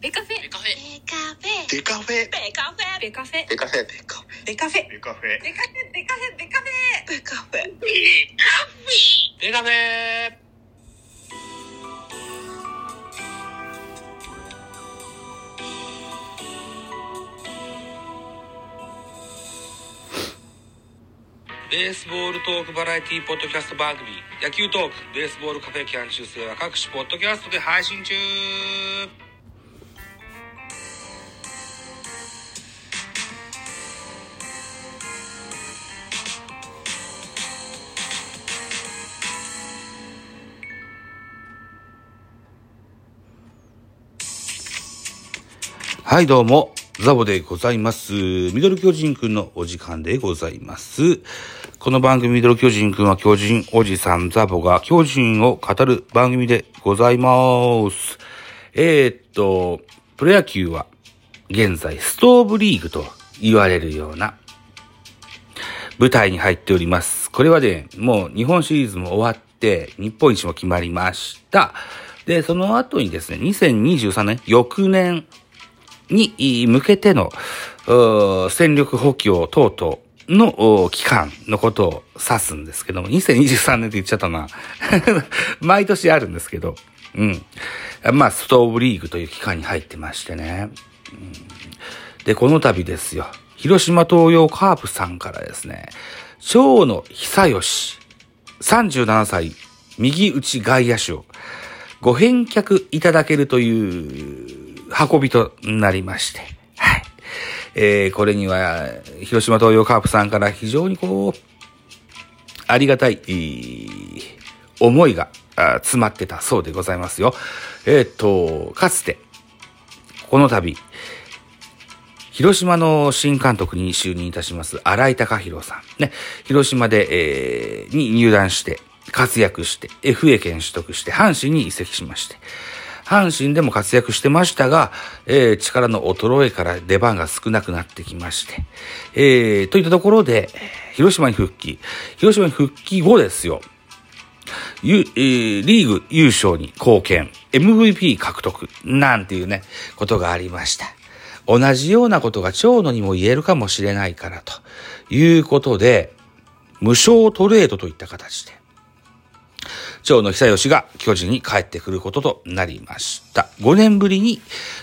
ベカフェ。ベカフェ。ベカフェ。デカフェ。ベカフェ。ベカフェ。ベカフェ。ベカフェデカフェ。ベカフェ。ベカフェベカフェ。ベカフェ。ベカフェ。ベカフェ。ベースボールトークバラエティポッドキャスト番組。野球トークベースボールカフェキャン中世は各種ポッドキャストで配信中はい、どうも、ザボでございます。ミドル巨人くんのお時間でございます。この番組ミドル巨人くんは巨人おじさんザボが巨人を語る番組でございます。えー、っと、プロ野球は現在ストーブリーグと言われるような舞台に入っております。これはね、もう日本シリーズも終わって、日本一も決まりました。で、その後にですね、2023年、翌年に向けての、戦力補強等々の期間のことを指すんですけども、2023年って言っちゃったな。毎年あるんですけど、うん。まあ、ストーブリーグという期間に入ってましてね。うんで、この度ですよ。広島東洋カープさんからですね、長野久義、37歳、右打ち外野手をご返却いただけるという運びとなりまして、はい。えー、これには、広島東洋カープさんから非常にこう、ありがたい、思いが詰まってたそうでございますよ。えーっと、かつて、この度、広島の新監督に就任いたします、荒井隆弘さん。ね、広島で、えー、に入団して、活躍して、FA 権取得して、阪神に移籍しまして、阪神でも活躍してましたが、えー力の衰えから出番が少なくなってきまして、えーといったところで、広島に復帰。広島に復帰後ですよ。ゆえーリーグ優勝に貢献、MVP 獲得、なんていうね、ことがありました。同じようなことが長野にも言えるかもしれないからということで、無償トレードといった形で、長野久義が巨人に帰ってくることとなりました。5年ぶりに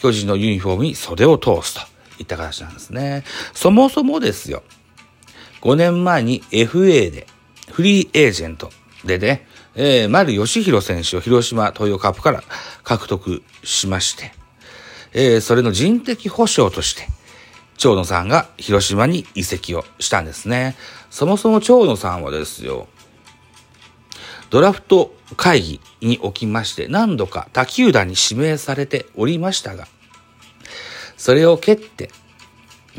巨人のユニフォームに袖を通すといった形なんですね。そもそもですよ、5年前に FA で、フリーエージェントでね、えー、丸義弘選手を広島東洋カップから獲得しまして、えーそれの人的保障として、長野さんが広島に移籍をしたんですね。そもそも長野さんはですよ、ドラフト会議におきまして何度か他球団に指名されておりましたが、それを蹴って、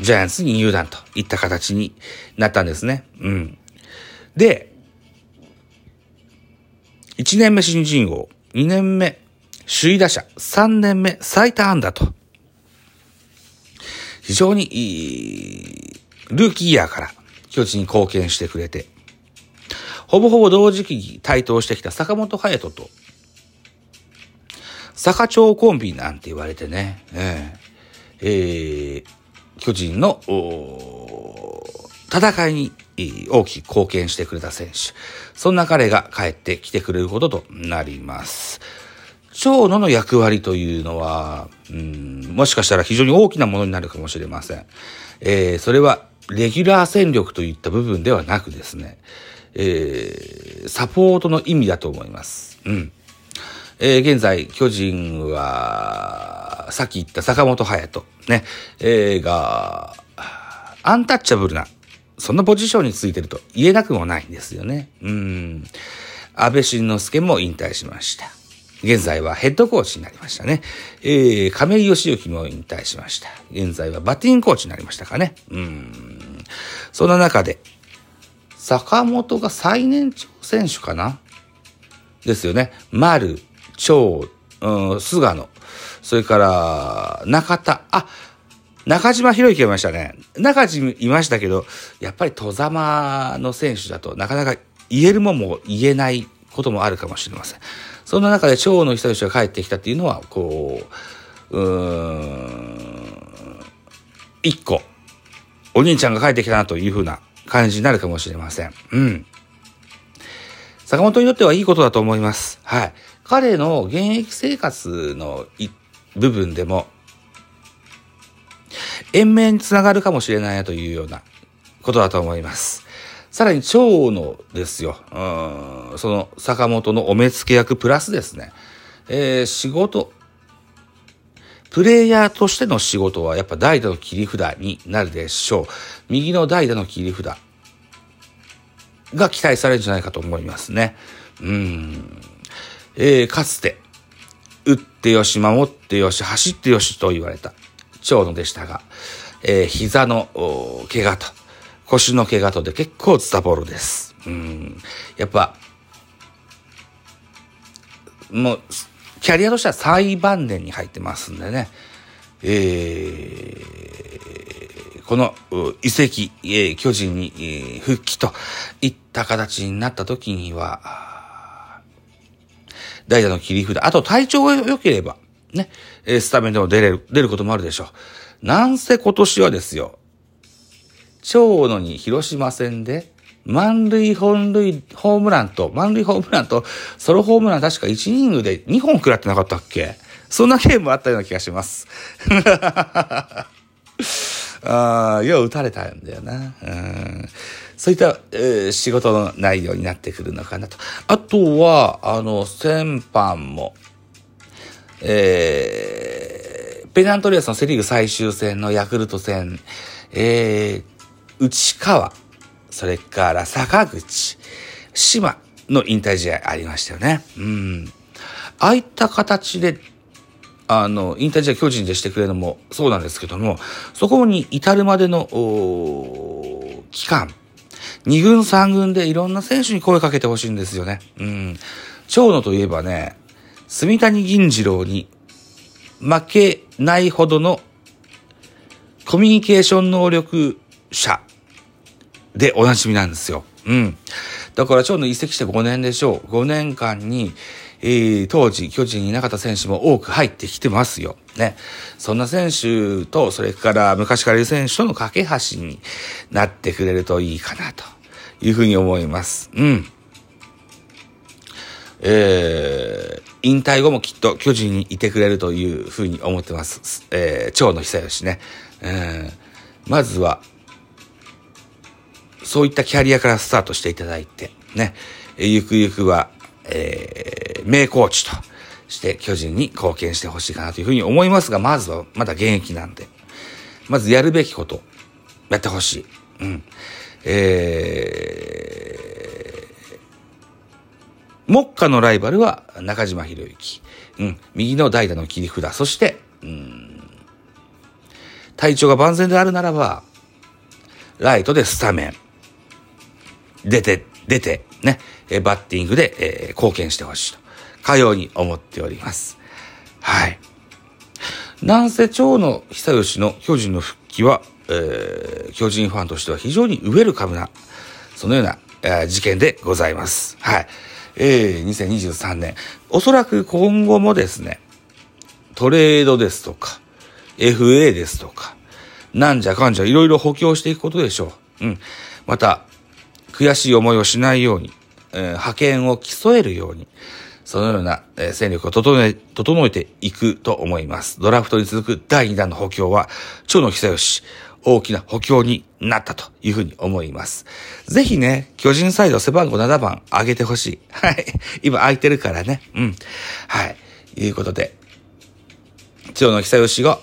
ジャイアンツに入団といった形になったんですね。うん。で、1年目新人王、2年目首位打者、3年目最多安打と、非常にいいルーキーイヤーから巨人に貢献してくれて、ほぼほぼ同時期に台頭してきた坂本隼人と、坂町コンビなんて言われてね、えええー巨人の戦いに大きく貢献してくれた選手。そんな彼が帰ってきてくれることとなります。長野の役割というのは、うん、もしかしたら非常に大きなものになるかもしれません。えーそれは、レギュラー戦力といった部分ではなくですね、えーサポートの意味だと思います。うん。えー現在、巨人は、さっき言った坂本隼人、ね、えーが、アンタッチャブルな、そんなポジションについてると言えなくもないんですよね。うん。安倍晋之助も引退しました。現在はヘッドコーチになりましたね。えー、亀井義行も引退しました。現在はバッティングコーチになりましたかね。うん。そんな中で、坂本が最年長選手かな？ですよね。丸、長、うん、菅野、それから、中田、あ、中島博之がいましたね。中島いましたけど、やっぱり戸様の選手だとなかなか言えるもんも言えないこともあるかもしれません。そんな中で長野久義が帰ってきたっていうのは、こう、うーん、一個、お兄ちゃんが帰ってきたなというふうな感じになるかもしれません。うん。坂本にとってはいいことだと思います。はい。彼の現役生活の部分でも、延命につながるかもしれないなというようなことだと思います。さらに蝶のですよ、うん、その坂本のお目付け役プラスですね、えー、仕事、プレイヤーとしての仕事はやっぱ代打の切り札になるでしょう。右の代打の切り札が期待されるんじゃないかと思いますね。うん。えー、かつて、打ってよし、守ってよし、走ってよしと言われた長野でしたが、えー、膝の怪我と、腰の怪我とで結構ズタボロです。うん。やっぱ、もう、キャリアとしては最晩年に入ってますんでね、えー、この移籍、えー、巨人に、えー、復帰といった形になった時には、代打の切り札、あと体調が良ければ、ね、スタメンでも出れる、出ることもあるでしょう。なんせ今年はですよ、長野に広島戦で、満塁本塁ホームランと、満塁ホームランと、ソロホームラン確か1イニングで2本食らってなかったっけ？そんなゲームあったような気がします。ああ、よう打たれたんだよな。うんそういった、えー、仕事の内容になってくるのかなと。あとは、あの、先般も、えー、ペナントレースのセリーグ最終戦のヤクルト戦、えー、内川、それから坂口、島の引退試合ありましたよね。うん。ああいった形で、あの、引退試合巨人でしてくれるのもそうなんですけども、そこに至るまでの、期間、2軍3軍でいろんな選手に声かけてほしいんですよね。うん。長野といえばね、住谷銀次郎に負けないほどのコミュニケーション能力者でおなじみなんですよ。うん。だからちょうど移籍して5年でしょう。5年間に、えー、当時巨人にいなかった選手も多く入ってきてますよ。ね。そんな選手と、それから昔からいる選手との架け橋になってくれるといいかなというふうに思います。うん。えー、引退後もきっと巨人にいてくれるというふうに思ってます。えー、長野久義ね。えー、まずは、そういったキャリアからスタートしていただいて、ね、ゆくゆくは、えー、名コーチとして巨人に貢献してほしいかなというふうに思いますが、まずはまだ現役なんで、まずやるべきこと、やってほしい。うん。えー、目下のライバルは中島博之。うん。右の代打の切り札。そして、うん。体調が万全であるならば、ライトでスタメン。出て、出て、ね、バッティングで、えー、貢献してほしいと。かように思っております。はい。南瀬町の久吉の巨人の復帰は、えー、巨人ファンとしては非常にウェルカムな、そのような、えー、事件でございます。はい。えー、2023年。おそらく今後もですね、トレードですとか、FA ですとか、なんじゃかんじゃいろいろ補強していくことでしょう。うん。また、悔しい思いをしないように、えー、派遣を競えるように、そのような、えー、戦力を整え、整えていくと思います。ドラフトに続く第2弾の補強は、蝶野久義、大きな補強になったというふうに思います。ぜひね、巨人サイド背番号7番上げてほしい。はい。今空いてるからね。うん。はい。いうことで、長野久義が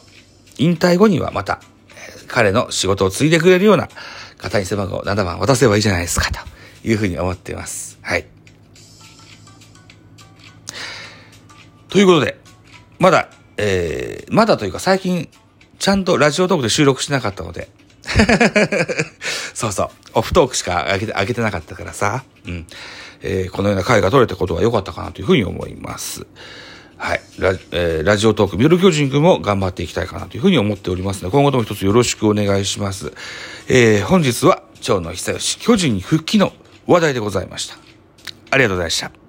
引退後にはまた、彼の仕事を継いでくれるような方に背番号7番渡せばいいじゃないですか、というふうに思っています。はい。ということで、まだ、えー、まだというか最近ちゃんとラジオトークで収録しなかったので。そうそう。オフトークしか上げて、上げてなかったからさ。うん。えー、このような回が取れたことは良かったかなというふうに思います。はい。ラ,、えー、ラジオトーク、ミドル巨人君も頑張っていきたいかなというふうに思っておりますので、今後とも一つよろしくお願いします。えー、本日は、蝶野久義、巨人復帰の話題でございました。ありがとうございました。